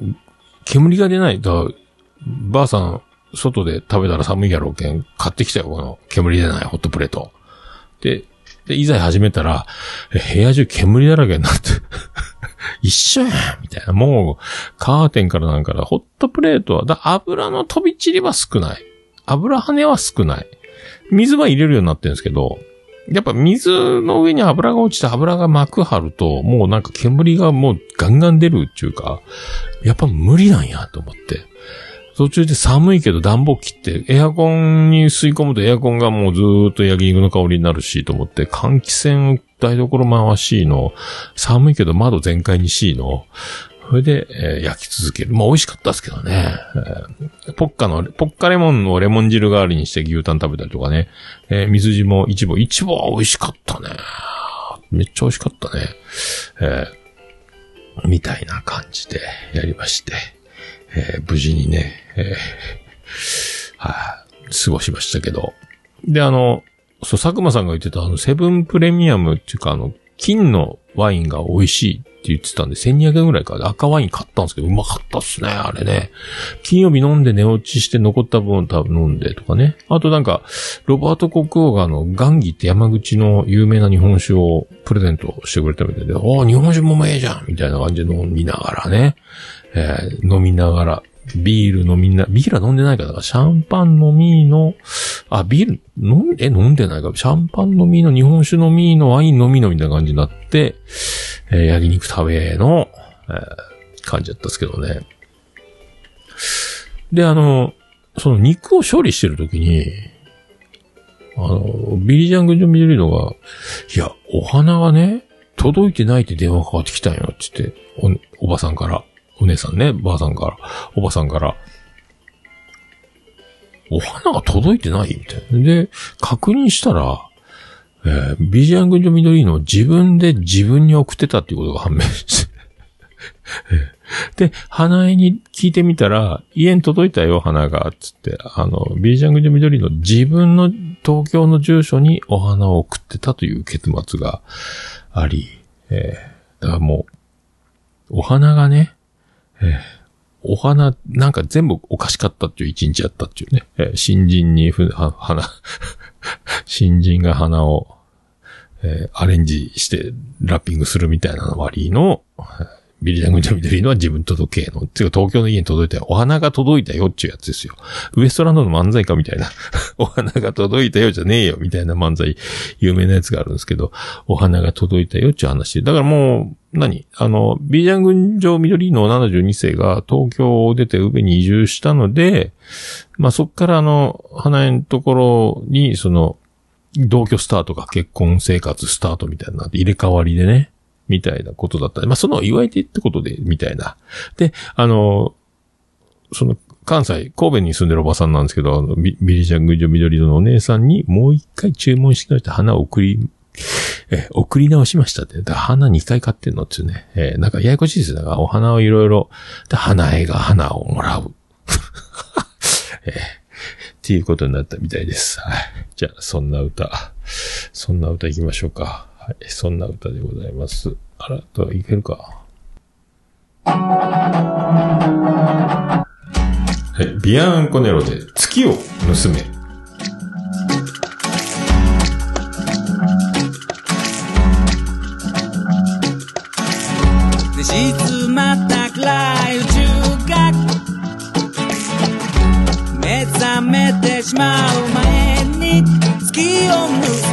煙が出ない。だばあさん、外で食べたら寒いやろうけん、買ってきたよ、この煙出ないホットプレート。で、で、いざ始めたら、部屋中煙だらけになって、一緒やんみたいな。もう、カーテンからなんから、ホットプレートは、だ油の飛び散りは少ない。油跳ねは少ない。水は入れるようになってるんですけど、やっぱ水の上に油が落ちて油が膜張ると、もうなんか煙がもうガンガン出るっていうか、やっぱ無理なんやと思って。途中で寒いけど暖房切って、エアコンに吸い込むとエアコンがもうずーっと焼肉の香りになるしと思って、換気扇台所回しの、寒いけど窓全開にしの、それで、えー焼き続ける。まあ美味しかったですけどね。えーポッカの、ポッカレモンのレモン汁代わりにして牛タン食べたりとかね。えー水地もイチボ。イチボは美味しかったね。めっちゃ美味しかったね。えーみたいな感じでやりまして。えー無事にね、えー はい、過ごしましたけど。で、あの、そう、佐久間さんが言ってた、あの、セブンプレミアムっていうか、あの、金のワインが美味しいって言ってたんで、1200円ぐらいかで赤ワイン買ったんですけど、うまかったっすね、あれね。金曜日飲んで寝落ちして残った分多分飲んでとかね。あとなんか、ロバート国王があの、ガンギって山口の有名な日本酒をプレゼントしてくれたみたいで、おー日本酒もうまいじゃんみたいな感じで飲みながらね。えー飲みながら、ビール飲みな、ビールは飲んでないか。ら、シャンパン飲みの、あ、ビール、飲んで、飲んでないか、シャンパン飲みの、日本酒飲みの、ワイン飲みのみたいな感じになって、えー焼肉食べの、えー感じだったんですけどね。で、あの、その肉を処理してるときに、あの、ビリジャングジョン・ミドリーノが、いや、お花がね、届いてないって電話かかってきたんよ、って言って、お、おばさんから、お姉さんね、ばあさんから、おばさんから、お花が届いてないみたいな。で、確認したら、えービジャングジョ・ミドリーノを自分で自分に送ってたっていうことが判明して。で、花江に聞いてみたら、家に届いたよ、花が、つって、あの、ビージャングジョ・ミドリーノ自分の東京の住所にお花を送ってたという結末があり、えーだからもう、お花がね、えお花、なんか全部おかしかったっていう一日やったっていうね。え新人にふ、は、花、新人が花を、えーアレンジしてラッピングするみたいなの割の、ビリー・ジャング・ジョ・ミドリーノは自分届けの。っていうか東京の家に届いたよ。お花が届いたよっていうやつですよ。ウエストランドの漫才かみたいな。お花が届いたよじゃねえよみたいな漫才、有名なやつがあるんですけど、お花が届いたよっていう話。だからもう、何？あの、ビリー・ジャング・ジョン・ミドリーノ72世が東京を出て宇部に移住したので、まあそっからあの、花江のところに、その、同居スタートが結婚生活スタートみたいな入れ替わりでね、みたいなことだった。まあその祝い手ってことで、みたいな。で、あの、その、関西、神戸に住んでるおばさんなんですけど、あのビリジャングジョ緑色のお姉さんにもう一回注文してくれて花を送り、え、送り直しましたって。だ花2回買ってんのっていうね。えーなんかややこしいですよ。だからお花をいろいろ、で花絵が花をもらう。えーっていうことになったみたいです。はい。じゃあ、そんな歌、そんな歌行きましょうか。はい。そんな歌でございます。あら、と、いけるか。はい。ビアンコネロで月を盗め。目覚めてしまう前に月を盗め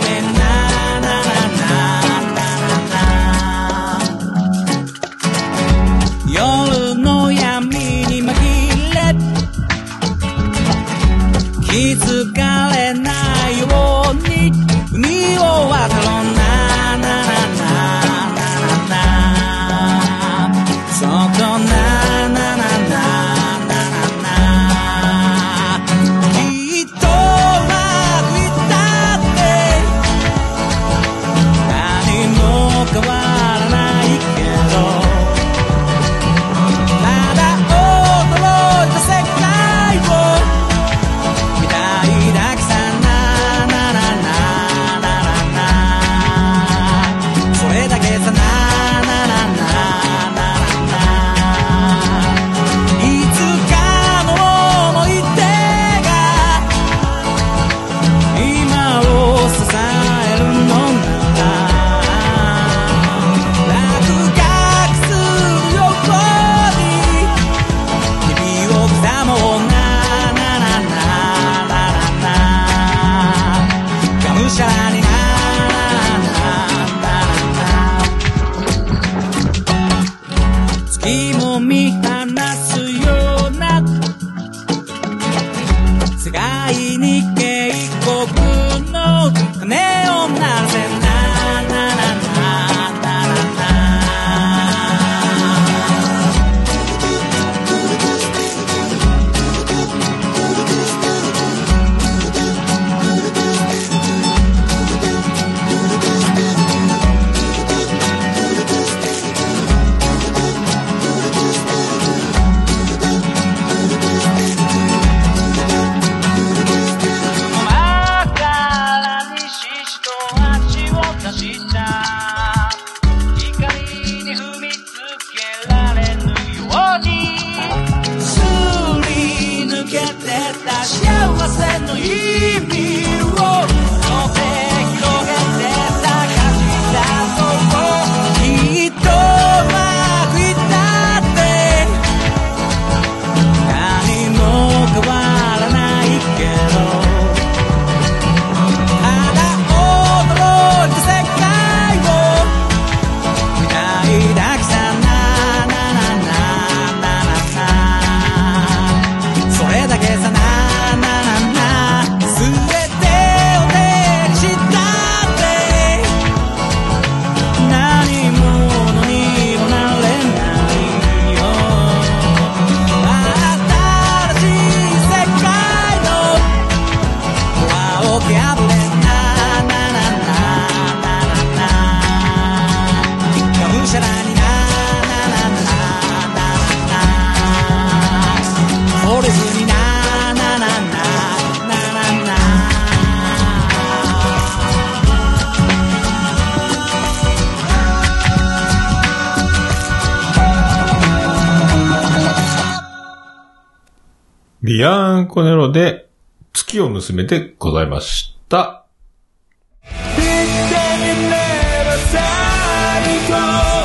月を盗めてございました。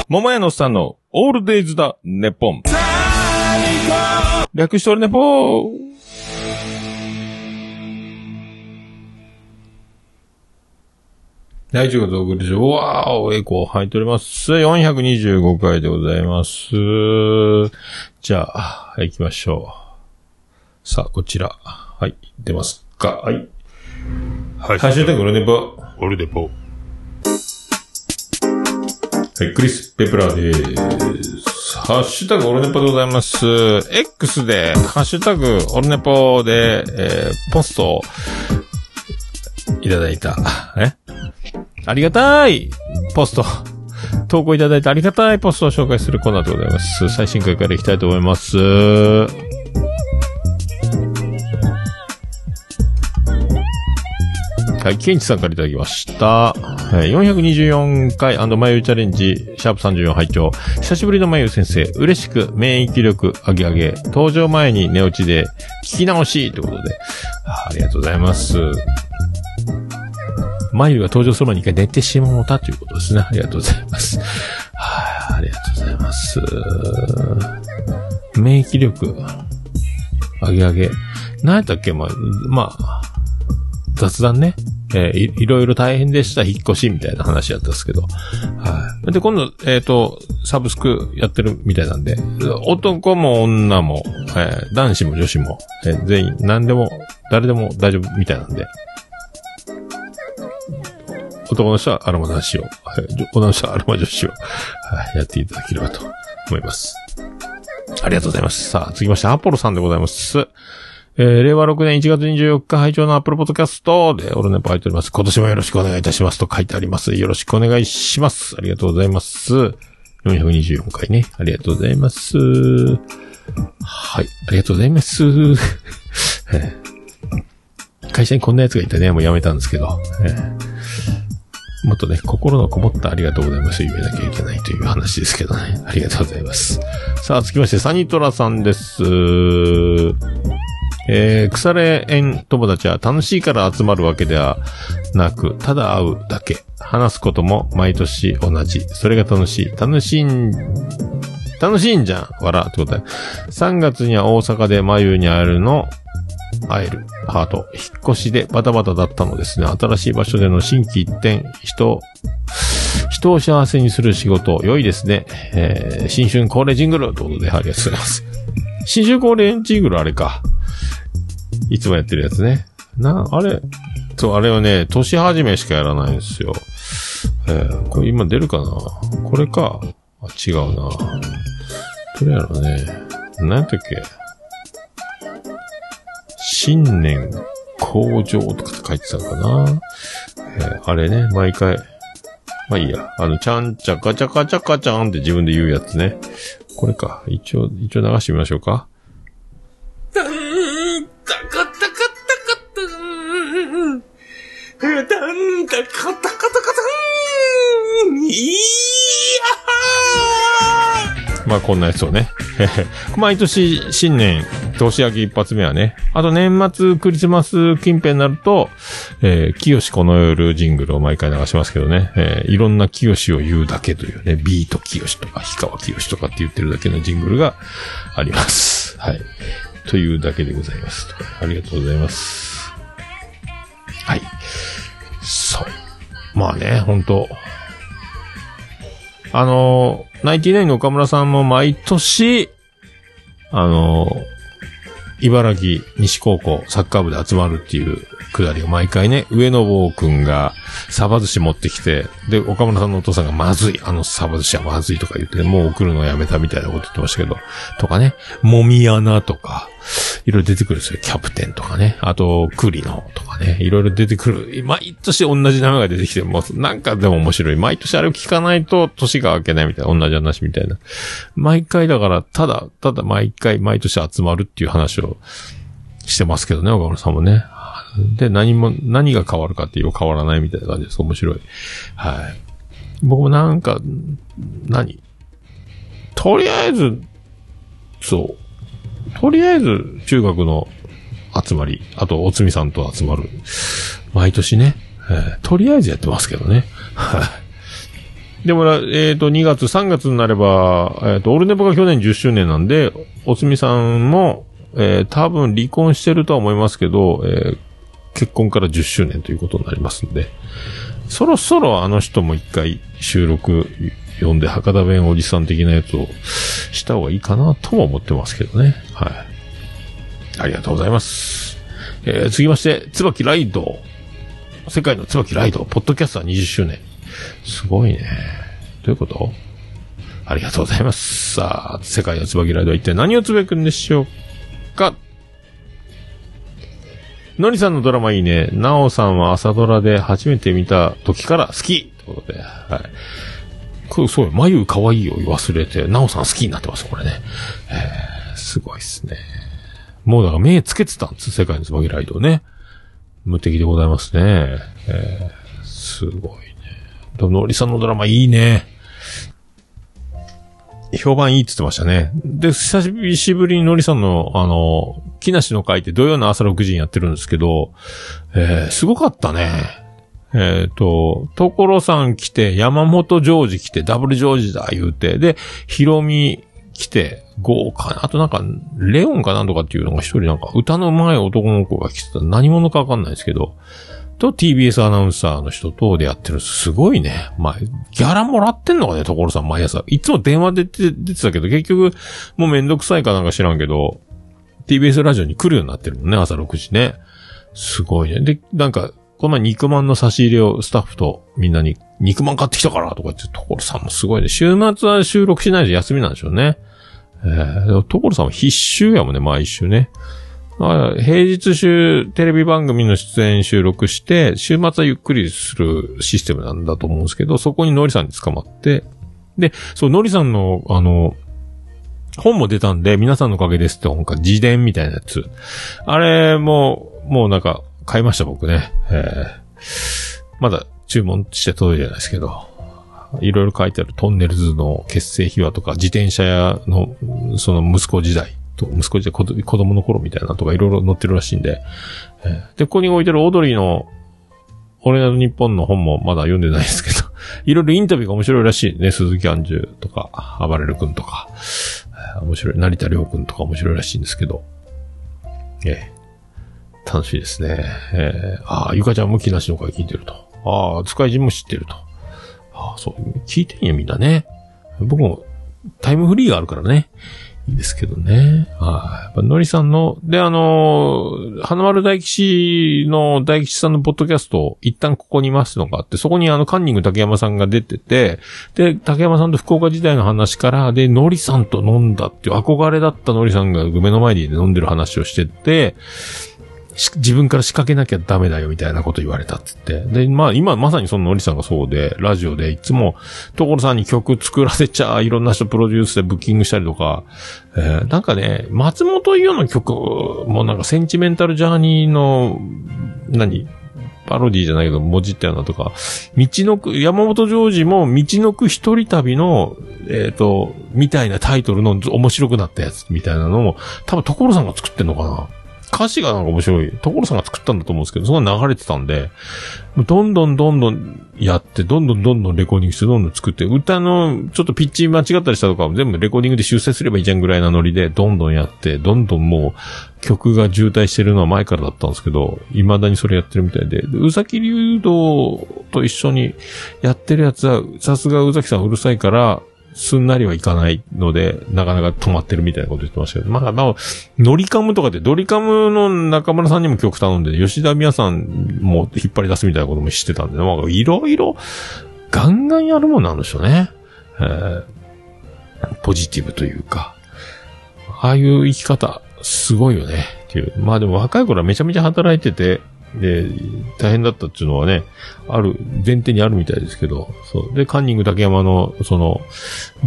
桃屋のさんのオールデイズだ、ネポン。略しておるネポー。第15度送りし、わーお、エコー入っております。425回でございます。じゃあ、はい行きましょう。さあ、こちら。はい、出ますか。はい。ハハッシュタグオルネポ。オルデポ。はい、クリス・ペプラーです。ハッシュタグオルネポでございます。X で、ハッシュタグオルネポで、えー、ポストをいただいた。え？ありがたいポスト。投稿いただいてありがたいポストを紹介するコーナーでございます。最新回からいきたいと思います。はい、ケンチさんからいただきました。はい、424回眉チャレンジ、シャープ34拝聴久しぶりの眉先生、嬉しく免疫力上げ上げ、登場前に寝落ちで聞き直しということで、あありがとうございます。眉が登場する前に一回寝てしまったということですね。ありがとうございます。はい、ありがとうございます。免疫力、上げ上げ。何やったっけまあ、まあ、雑談ね。えーい、いろいろ大変でした、引っ越しみたいな話やったんですけど。はい。で、今度、えっ、と、サブスクやってるみたいなんで、男も女も、えー男子も女子も、えー全員、何でも、誰でも大丈夫みたいなんで。男の人はアロマ男子を、はい女の人はアロマ女子を、はい、やっていただければと思います。ありがとうございます。さあ、続きまして、アポロさんでございます。えー、令和6年1月24日拝聴のアップルポッドキャストで、オルネポ入っております。今年もよろしくお願いいたしますと書いてあります。よろしくお願いします。ありがとうございます。424回ね。ありがとうございます。はい。ありがとうございます。会社にこんな奴がいてね、もうやめたんですけど。もっとね、心のこもったありがとうございます言えなきゃいけないという話ですけどね。ありがとうございます。さあ、続きまして、サニトラさんです。えー、腐れ縁友達は楽しいから集まるわけではなく、ただ会うだけ。話すことも毎年同じ。それが楽しい。楽しいん、楽しいんじゃん。笑ってことで。3月には大阪で眉に会えるの、会える。ハート。引っ越しでバタバタだったのですね。新しい場所での新規一転、人、人を幸せにする仕事、良いですね。えー、新春恒例ジングルということで、ありがとうございます。新春恒例ジングルあれか。いつもやってるやつね。な、あれ、そう、あれはね、年始めしかやらないんですよ。えー、これ今出るかな？これか。あ、違うな。どれやろうね。何やったっけ？新年向上とかって書いてたのかな？えーあれね、毎回。まあいいや。あの、ちゃんちゃかちゃかちゃかちゃんって自分で言うやつね。これか。一応、一応流してみましょうか。たん、たかたかたかたん、たん、たかたかたかたん、いやーまあこんなやつをね。毎年新年、年明け一発目はね。あと年末クリスマス近辺になると、えー、清この夜ジングルを毎回流しますけどね。えー、いろんな清を言うだけというね、ビート清とか、氷川清とかって言ってるだけのジングルがあります。はい。というだけでございます。ありがとうございます。はい。そう。まあね、本当あのー、ナインティナインの岡村さんも毎年、あの、茨城西高校サッカー部で集まるっていうくだりを毎回ね、上野坊くんがサバ寿司持ってきて、で、岡村さんのお父さんがまずい、あのサバ寿司はまずいとか言って、もう送るのやめたみたいなこと言ってましたけど、とかね、もみ穴とか、いろいろ出てくるんですよ。キャプテンとかね。あと、栗のとかね。いろいろ出てくる。毎年同じ名前が出てきて、もうなんかでも面白い。毎年あれを聞かないと年が明けないみたいな。同じ話みたいな。毎回だから、ただ、ただ毎回、毎年集まるっていう話をしてますけどね、岡村さんもね。で、何も、何が変わるかっていう変わらないみたいな感じです。面白い。はい。僕もなんか、何？とりあえず、そう。とりあえず、中学の集まり、あと、おつみさんと集まる。毎年ね、えーとりあえずやってますけどね。はい。でも、えっ、と、2月、3月になれば、えっ、と、オルネポが去年10周年なんで、おつみさんも、えー多分離婚してるとは思いますけど、えー結婚から10周年ということになりますんで、そろそろあの人も一回収録読んで博多弁おじさん的なやつをした方がいいかなとも思ってますけどね。はい。ありがとうございます。えー、続きまして、椿ライド。世界の椿ライド。ポッドキャスター20周年。すごいね。どういうこと？ありがとうございます。さあ、世界の椿ライドは一体何をつぶやくんでしょうか？のりさんのドラマいいね。なおさんは朝ドラで初めて見た時から好きということで、はい。これ、そうよ。眉可愛いを忘れて、なおさん好きになってます、これね。えー、すごいっすね。もうだから目つけてたんです、世界の椿ライドね。無敵でございますね。えー、すごいね。でも、のりさんのドラマいいね。評判いいって言ってましたね。で、久しぶりにのりさんの、あの、木梨の会って土曜の朝6時にやってるんですけど、えー、すごかったね。えっ、と、所さん来て、山本ジョージ来て、ダブルジョージだ言うて、で、ヒロミ来て、豪華な、あとなんか、レオンかなんとかっていうのが一人なんか、歌の上手い男の子が来てた。何者かわかんないですけど、と TBS アナウンサーの人とでやってる。すごいね。まあ、ギャラもらってんのかね、所さん毎朝。いつも電話で出てたけど、結局、もうめんどくさいかなんか知らんけど、TBS ラジオに来るようになってるのね、朝6時ね。すごいね。で、なんか、この前肉まんの差し入れをスタッフとみんなに、肉まん買ってきたからとか言って、所さんもすごいね。週末は収録しないと休みなんでしょうね。えー、所さんは必修やもんね、毎週ね。平日週テレビ番組の出演収録して、週末はゆっくりするシステムなんだと思うんですけど、そこにノリさんに捕まって、で、そう、ノリさんの、あの、本も出たんで、皆さんのおかげですって本か、自伝みたいなやつ。あれも、もうなんか、買いました僕ね。えー、まだ注文して届いてないですけど、いろいろ書いてあるトンネルズの結成秘話とか、自転車屋の、その息子時代と、息子時代、子供の頃みたいなとかいろいろ載ってるらしいんで、えーで、ここに置いてるオードリーの、俺の日本の本もまだ読んでないですけど、いろいろインタビューが面白いらしいね。鈴木杏樹とか、暴れる君とか、えー面白い、成田良君とか面白いらしいんですけど、えー楽しいですね。えーああ、ゆかちゃんも木梨の会聞いてると。ああ、使い人も知ってると。ああ、そう、聞いてんや、みんなね。僕も、タイムフリーがあるからね。いいですけどね。はい。やっぱ、のりさんの、で、あのー花丸大吉の大吉さんのポッドキャスト、一旦ここにいますのがあって、そこにあの、カンニング竹山さんが出てて、で、竹山さんと福岡時代の話から、で、のりさんと飲んだっていう憧れだったのりさんが目の前で飲んでる話をしてて、自分から仕掛けなきゃダメだよみたいなこと言われたって言って。で、まあ今まさにそののりさんがそうで、ラジオでいつも所さんに曲作らせちゃ、いろんな人プロデュースでブッキングしたりとか、えーなんかね、松本伊代の曲もなんかセンチメンタルジャーニーの、何？パロディじゃないけど、文字ったよなとか、道のく、山本ジョージも、道のく一人旅の、えっ、と、みたいなタイトルの面白くなったやつみたいなのも、多分所さんが作ってんのかな。歌詞がなんか面白い。所さんが作ったんだと思うんですけど、そんな流れてたんで、どんどんどんどんやって、どんどんどんどんレコーディングして、どんどん作って、歌のちょっとピッチ間違ったりしたとかも全部レコーディングで修正すればいいじゃんぐらいなノリで、どんどんやって、どんどんもう曲が渋滞してるのは前からだったんですけど、未だにそれやってるみたいで、で宇崎流道と一緒にやってるやつは、さすが宇崎さんうるさいから、すんなりはいかないので、なかなか止まってるみたいなこと言ってましたけど、まあ、まあ、ノリカムとかで、ドリカムの中村さんにも曲頼んで、吉田美也さんも引っ張り出すみたいなこともしてたんで、まあ、いろいろ、ガンガンやるもんなんでしょうね。えーポジティブというか、ああいう生き方、すごいよね。っていう。まあでも若い頃はめちゃめちゃ働いてて、で、大変だったっていうのはね、ある、前提にあるみたいですけど、そう。で、カンニング竹山の、その、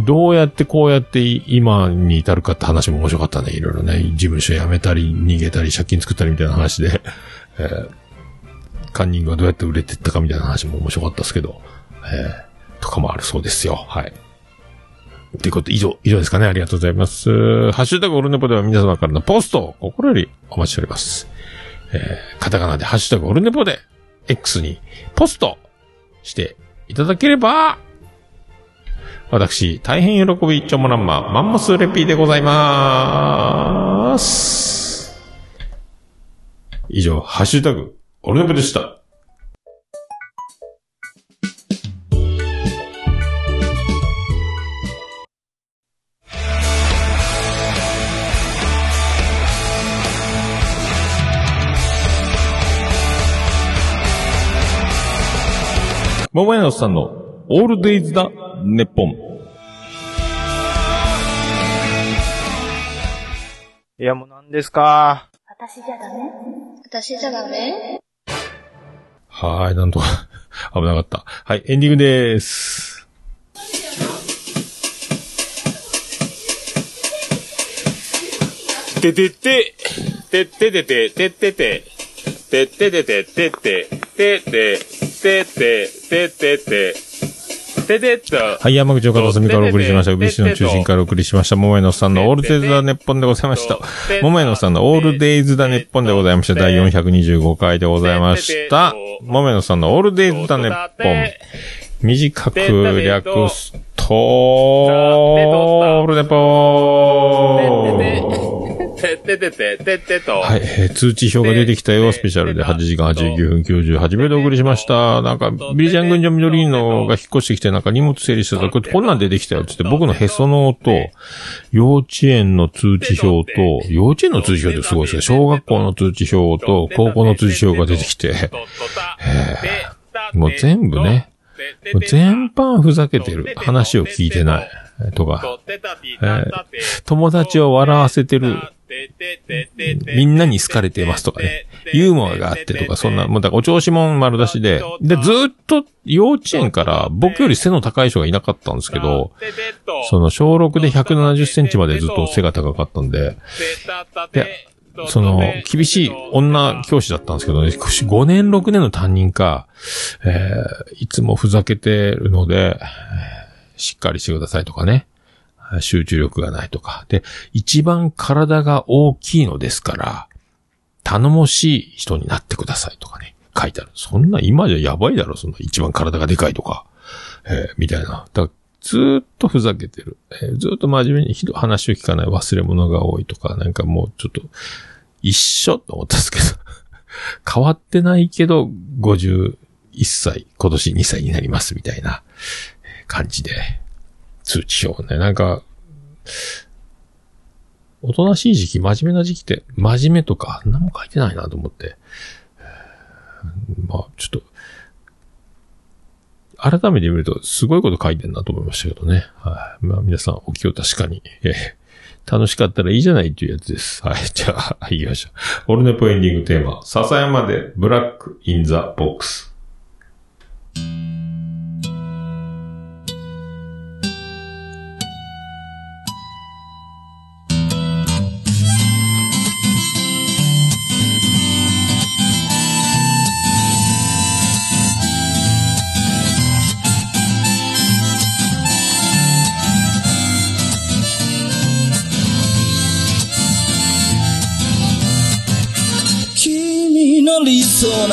どうやってこうやって今に至るかって話も面白かったね。いろいろね、事務所辞めたり、逃げたり、借金作ったりみたいな話で、えーカンニングがどうやって売れてったかみたいな話も面白かったですけど、えーとかもあるそうですよ。はい。ということで、以上、以上ですかね。ありがとうございます。ハッシュタグオルネポでは皆様からのポストを心よりお待ちしております。えー、カタカナでハッシュタグオルネポで X にポストしていただければ、私、大変喜び一丁もらんま、マンモスレピーでございまーす。以上、ハッシュタグ、オルネポでした。桃屋のさんのオールデイズだ、ネッポン。いや、もう何ですか？私じゃダメ？私じゃダメ？はーい、なんとか、危なかった。はい、エンディングでーす。ててて、てっててて、てってて、て。っててて、てって、てって、てって、てってて、ててっと。はい、山口岡の隅からお送りしました。宇部市の中心からお送りしました。桃屋のさんのオールデイズだ、ネッポンでございました。桃屋のさんのオールデイズだ、ネッポンでございました。第425回でございました。桃屋のさんのオールデイズだ、ネッポン。短く略すと、オールネポーてっててて、てってと。はい、えー通知表が出てきたよ、スペシャルで8時間89分98秒でお送りしました。なんか、ビリジャン軍女緑のが引っ越してきて、なんか荷物整理してたら、これこんなん出てきたよって言って、僕のへその緒と、幼稚園の通知表と、幼稚園の通知表ってすごいですね。小学校の通知表と、高校の通知表が出てきて、もう全部ね、もう全般ふざけてる。話を聞いてない。とか、えー友達を笑わせてる。みんなに好かれてますとかね。ユーモアがあってとか、そんな、もうだからお調子もん丸出しで。で、ずーっと幼稚園から僕より背の高い人がいなかったんですけど、その小6で170センチまでずっと背が高かったんで、で、その、厳しい女教師だったんですけどね、5年6年の担任か、えーいつもふざけてるので、えーしっかりしてくださいとかね。集中力がないとか。で、一番体が大きいのですから、頼もしい人になってくださいとかね。書いてある。そんな今じゃやばいだろ、そんな一番体がでかいとか。えーみたいな。だからずっとふざけてる。えーずっと真面目にひど話を聞かない忘れ物が多いとか、なんかもうちょっと、一緒と思ったんですけど。変わってないけど、51歳、今年2歳になりますみたいな感じで、通知表ね。なんか、おとなしい時期、真面目な時期って、真面目とか、何も書いてないなと思って。まあ、ちょっと、改めて見ると、すごいこと書いてんなと思いましたけどね。はい。まあ、皆さん、お気を確かに。え楽しかったらいいじゃないっていうやつです。はい。じゃあ、行きましょう。オルネポエンディングテーマ、笹山でブラックインザボックス。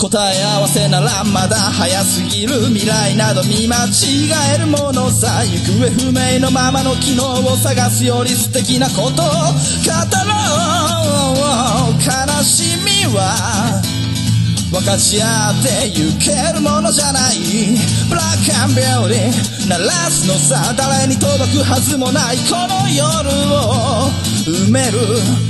答え合わせならまだ早すぎる未来など見間違えるものさ行方不明のままの機能を探すより素敵なことを語ろう。悲しみは分かち合ってゆけるものじゃない。ブラックアンビューティー鳴らすのさ誰に届くはずもないこの夜を埋める。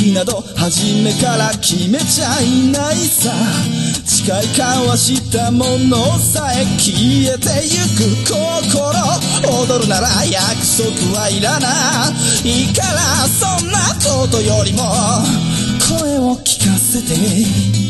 きなど初めから決めちゃいないさ。誓い交わしたものさえ消えてゆく心。踊るなら約束はいらないからそんなことよりも声を聞かせて。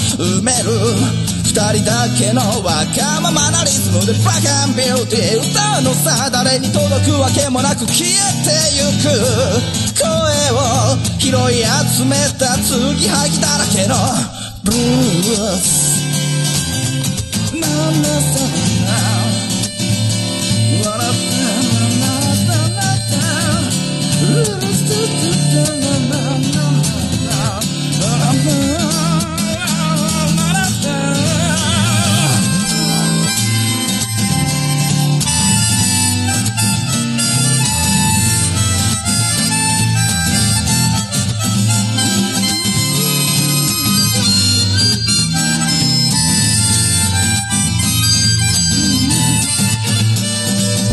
埋める。二人だけのわがままなリズムでブラックビューティー歌うのさ誰に届くわけもなく消えてゆく。声を拾い集めた継ぎはぎだらけのブルース。ななさな笑った。ななななな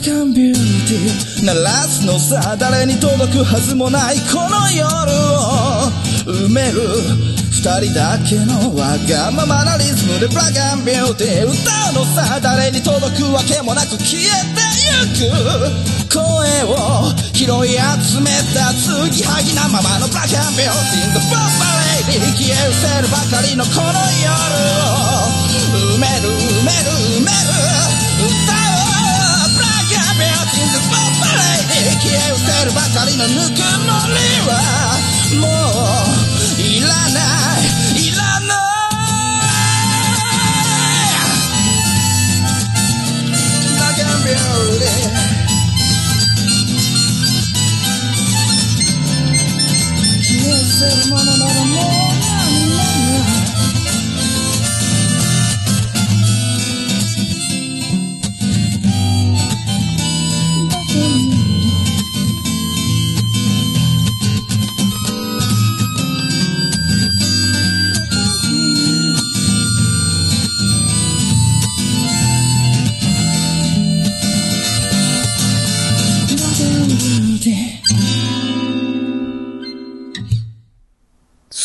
ブラックビューティー鳴らすのさ誰に届くはずもないこの夜を埋める二人だけのわがままなリズムでブラックビューティー歌うのさ誰に届くわけもなく消えてゆく声を拾い集めた継ぎはぎなままのブラックビューティー The Pop Lady 消え失せるばかりのこの夜を埋める埋める Lady 消え失せるばかりのぬくもりはもういらないいらないブラックビューティー消え失せるものならもう